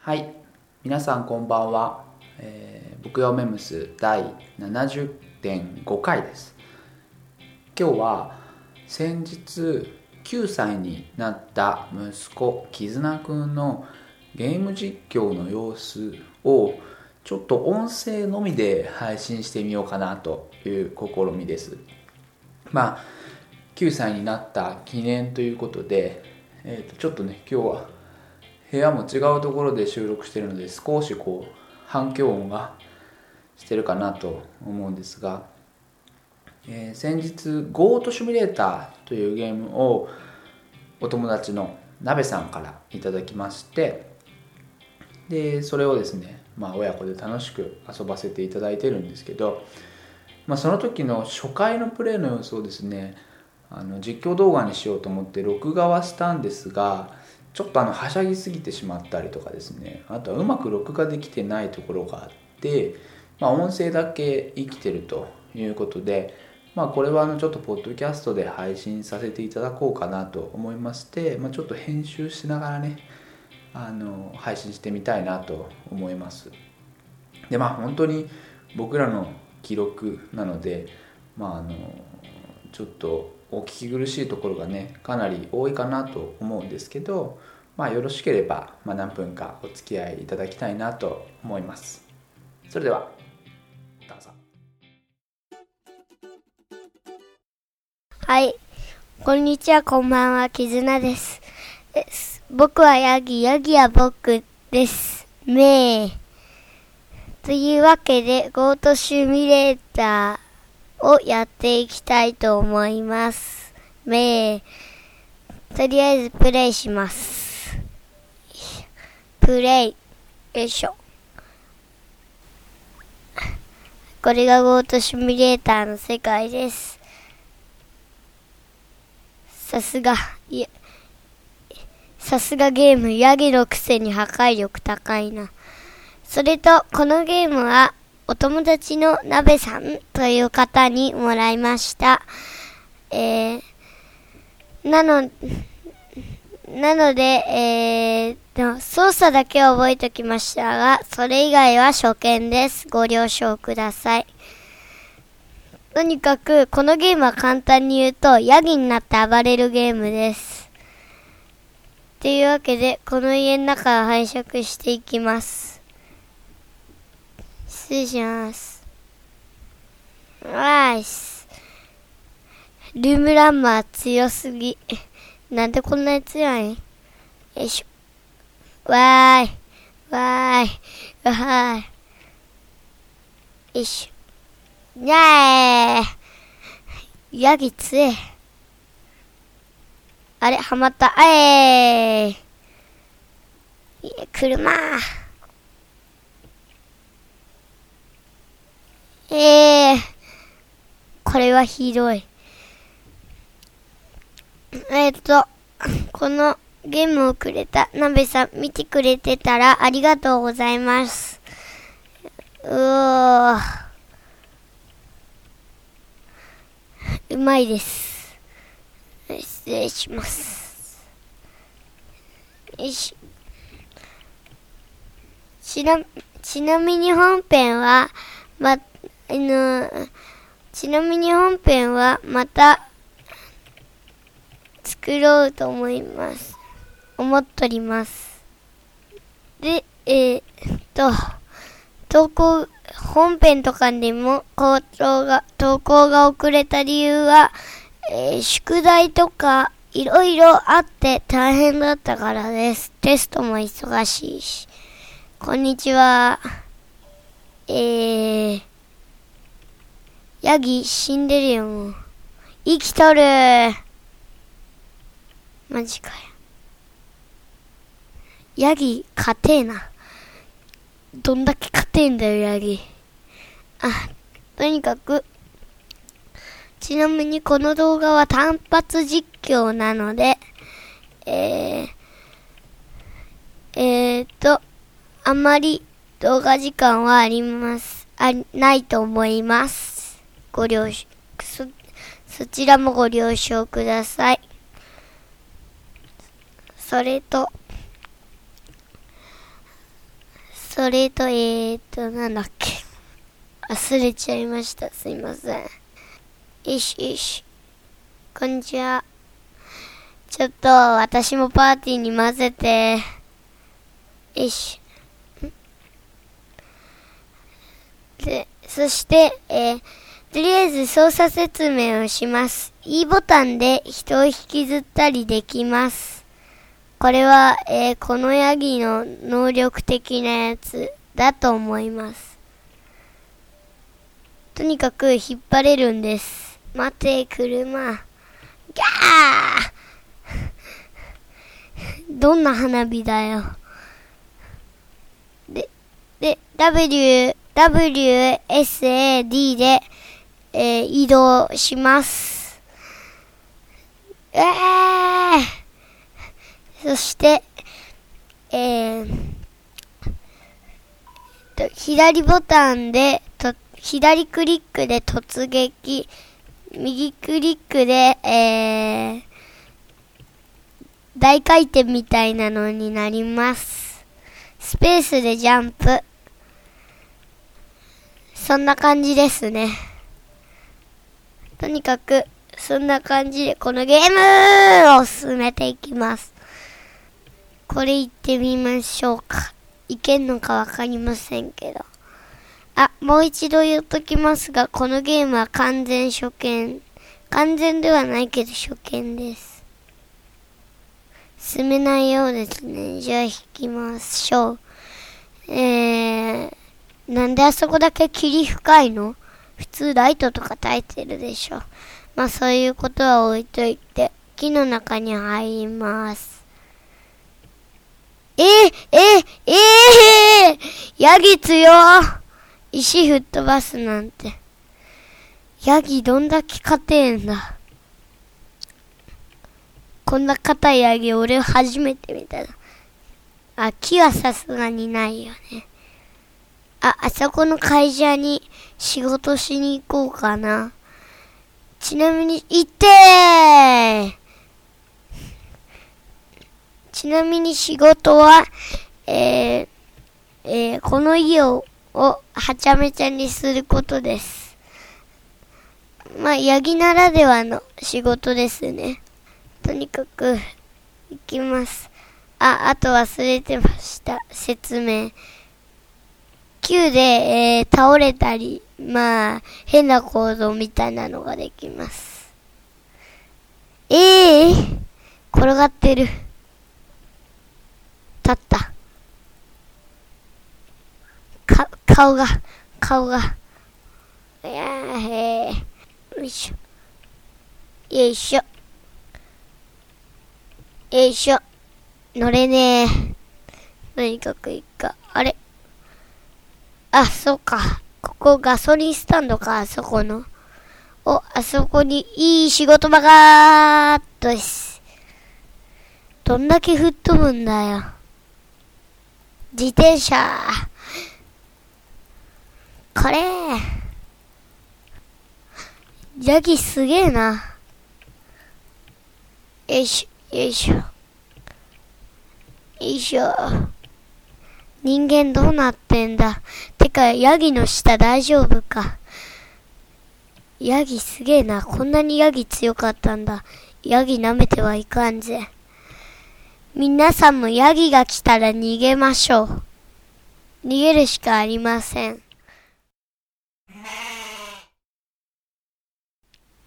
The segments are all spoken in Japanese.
はい、皆さんこんばんは。えー、僕よメムス第70.5回です。今日は先日9歳になった息子絆くんのゲーム実況の様子をちょっと音声のみで配信してみようかなという試みです。まあ9歳になった記念ということで、えー、とちょっとね今日は部屋も違うところで収録してるので少しこう反響音がしてるかなと思うんですが、えー先日「ゴートシミュレーター」というゲームをお友達の鍋さんからいただきましてでそれをですね、まあ、親子で楽しく遊ばせていただいてるんですけど、まあ、その時の初回のプレイの様子をですねあの実況動画にしようと思って録画はしたんですがちょっとあのはしゃぎすぎてしまったりとかですね。あとはうまく録画できてないところがあって、まあ、音声だけ生きてるということで、まあ、これはあのちょっとポッドキャストで配信させていただこうかなと思いまして、まあ、ちょっと編集しながらねあの配信してみたいなと思います。でまあ本当に僕らの記録なのでまああのちょっとお聞き苦しいところがねかなり多いかなと思うんですけどまあよろしければ、まあ、何分かお付き合いいただきたいなと思いますそれではどうぞはい。こんにちは、こんばんは、キズナです。です僕はヤギ、ヤギは僕です。めー。というわけで、ゴートシミュレーターをやっていきたいと思います。め。とりあえずプレイします。プレイ。よいしょ。これがゴートシミュレーターの世界です。さすが、さすがゲーム、ヤギのくせに破壊力高いな。それと、このゲームは、お友達の鍋さんという方にもらいました。えー、なの、なので、えー、操作だけは覚えておきましたが、それ以外は初見です。ご了承ください。とにかく、このゲームは簡単に言うと、ヤギになって暴れるゲームです。っていうわけで、この家の中を拝借していきます。失礼します。ナイス。ルームランマー強すぎ。なんでこんなに強いん？よいしょ。わーい。わーい。わーい。よいしょ。にゃーヤギ強え。あれ、はまった。あえーいや、車。えー、これはひどい。えっ、と、このゲームをくれたなべさん見てくれてたらありがとうございます。うー。うまいです。失礼します。よし。ちな、ちなみに本編は、ま、あの、ちなみに本編はまた作ろうと思います。思っとります。で、えーっと、投稿、本編とかでも、口頭が、投稿が遅れた理由は、えー宿題とか、いろいろあって大変だったからです。テストも忙しいし。こんにちは。えー、ヤギ死んでるよ、もう。生きとるマジかよ。ヤギ、勝てえな。どんだけ勝てえんだよ、ヤギ。あ、とにかく、ちなみにこの動画は単発実況なので、えー、えーと、あまり動画時間はあります、あ、ないと思います。ご了承、そ、そちらもご了承ください。それと、それと、えーと、なんだっけ。忘れちゃいました。すいません。よしよし。こんにちは。ちょっと、私もパーティーに混ぜて。よし。で、そして、えーとりあえず操作説明をします。E ボタンで人を引きずったりできます。これは、えーこのヤギの能力的なやつだと思います。とにかく引っ張れるんです。待て、車。ギャー どんな花火だよ。で、で、W、W、S、A、D で、えー移動します。えーそして、えーと、左ボタンで、と、左クリックで突撃、右クリックで、えー、大回転みたいなのになります。スペースでジャンプ。そんな感じですね。とにかく、そんな感じでこのゲームを進めていきます。これ行ってみましょうか。いけんのかわかりませんけど。あ、もう一度言っときますが、このゲームは完全初見。完全ではないけど初見です。進めないようですね。じゃあ引きましょう。えー、なんであそこだけ霧深いの？普通ライトとか焚いてるでしょ。まあそういうことは置いといて、木の中に入ります。えー、えー、えー、ヤギ強石吹っ飛ばすなんて。ヤギどんだけ硬えんだ。こんな硬いヤギ俺初めて見たな。あ、木はさすがにないよね。あ、あそこの会社に仕事しに行こうかな。ちなみに、行ってーちなみに仕事は、えーえーこの家ををはちゃめちゃにすることです。まあ、ヤギならではの仕事ですね。とにかく、行きます。あ、あと忘れてました。説明。9で、えー倒れたり、まあ、変な行動みたいなのができます。ええ転がってる。立った。か、顔が、顔が。いやーへーよいしょ。よいしょ。よいしょ。乗れねえ。とにかくいいか。あれ？あ、そうか。ここガソリンスタンドか、あそこの。お、あそこにいい仕事場がーっとです。どんだけ吹っ飛ぶんだよ。自転車。これ。ヤギすげえな。よいしょ、よいしょ。よいしょ。人間どうなってんだ。か、ヤギの下大丈夫か。ヤギすげえな。こんなにヤギ強かったんだ。ヤギ舐めてはいかんぜ。皆さんもヤギが来たら逃げましょう。逃げるしかありません。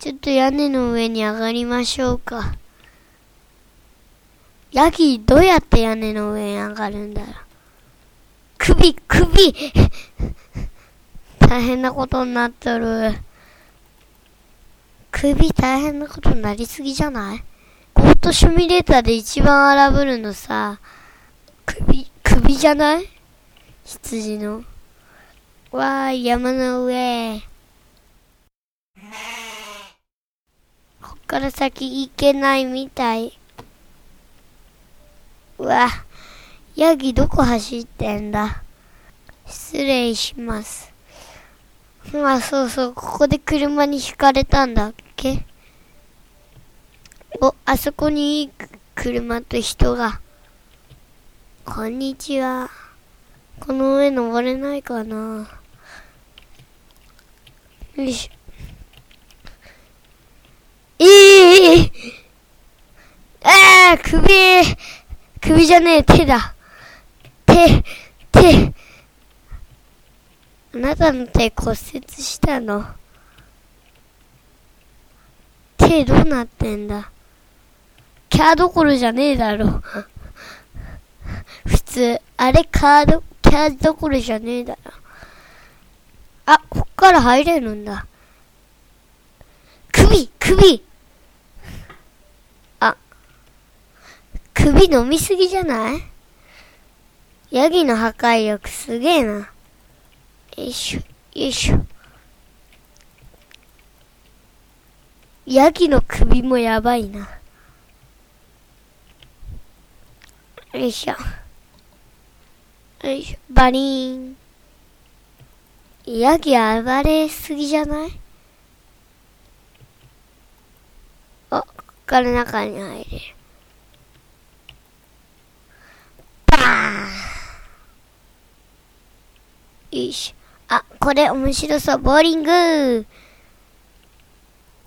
ちょっと屋根の上に上がりましょうか。ヤギ、どうやって屋根の上に上がるんだろう。首、首大変なことになっとる。首大変なことになりすぎじゃない？ゴートシュミレーターで一番荒ぶるのさ、首、首じゃない？羊の。わー、山の上。こっから先行けないみたい。うわ、ヤギどこ走ってんだ？失礼します。まあそうそう、ここで車にひかれたんだっけ？お、あそこに車と人が。こんにちは。この上登れないかな？よいしょ。ええああ首首じゃねえ、手だ。手、手。あなたの手骨折したの。手どうなってんだ？キャーどころじゃねえだろ。普通、あれカード、キャーどころじゃねえだろ。あ、こっから入れるんだ。首首あ、首飲みすぎじゃない？ヤギの破壊力すげえな。よいしょ、よいしょ。ヤギの首もやばいな。よいしょ。よいしょ、バリーン。ヤギ暴れすぎじゃない？あ、こっから中に入れる。バーンよいしょ。あ、これ面白そう。ボーリング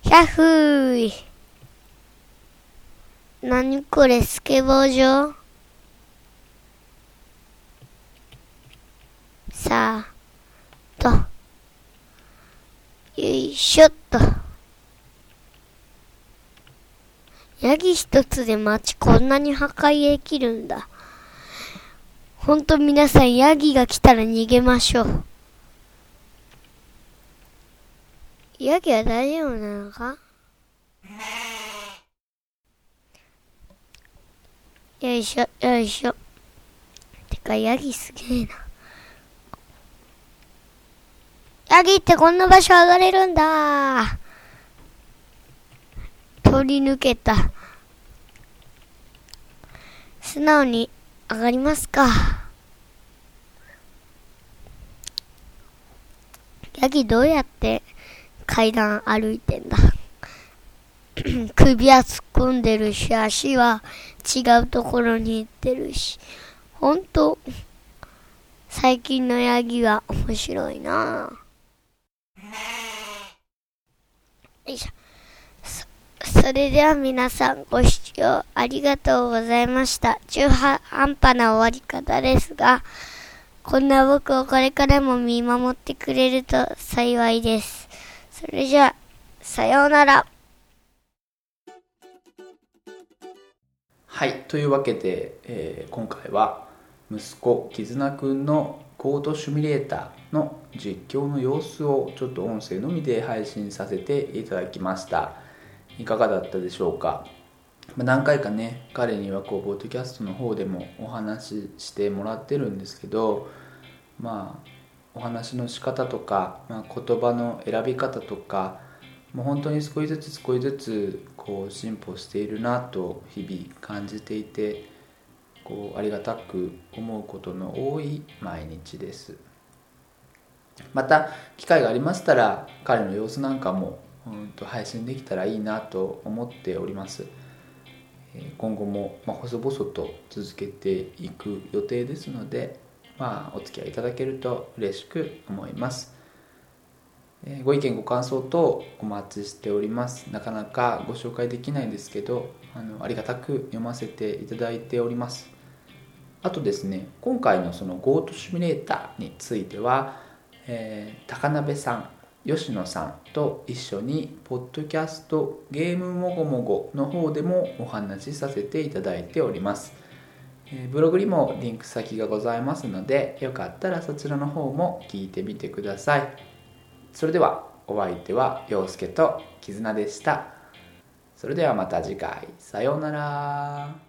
ヒャッフーなにこれ、スケボー場さあ、と。よいしょっと。ヤギ一つで街こんなに破壊できるんだ。ほんと皆さんヤギが来たら逃げましょう。ヤギは大丈夫なのか？よいしょ、よいしょ。てか、ヤギすげえな。ヤギってこんな場所上がれるんだ。通り抜けた。素直に上がりますか。ヤギどうやって階段歩いてんだ 首は突っ込んでるし、足は違うところに行ってるし。ほんと、最近のヤギは面白いなぁよいしょ。それでは皆さんご視聴ありがとうございました。中半端な終わり方ですが、こんな僕をこれからも見守ってくれると幸いです。それじゃあ、さようなら。はいというわけで、えー今回は息子絆くんのコードシミュレーターの実況の様子をちょっと音声のみで配信させていただきましたいかがだったでしょうか？何回かね彼にはこうポッドキャストの方でもお話ししてもらってるんですけどまあお話の仕方とか、まあ、言葉の選び方とかもう本当に少しずつ少しずつこう進歩しているなと日々感じていてこうありがたく思うことの多い毎日です。また機会がありましたら彼の様子なんかもうんと配信できたらいいなと思っております。今後も、ま、細々と続けていく予定ですので、まあ、お付き合いいただけると嬉しく思います。ご意見ご感想等お待ちしております。なかなかご紹介できないんですけどあのありがたく読ませていただいております。あとですね今回のその GoTo シミュレーターについては、えー高鍋さん吉野さんと一緒にポッドキャストゲームもごもごの方でもお話しさせていただいております。ブログにもリンク先がございますのでよかったらそちらの方も聞いてみてください。それではお相手は陽介と絆でした。それではまた次回。さようなら。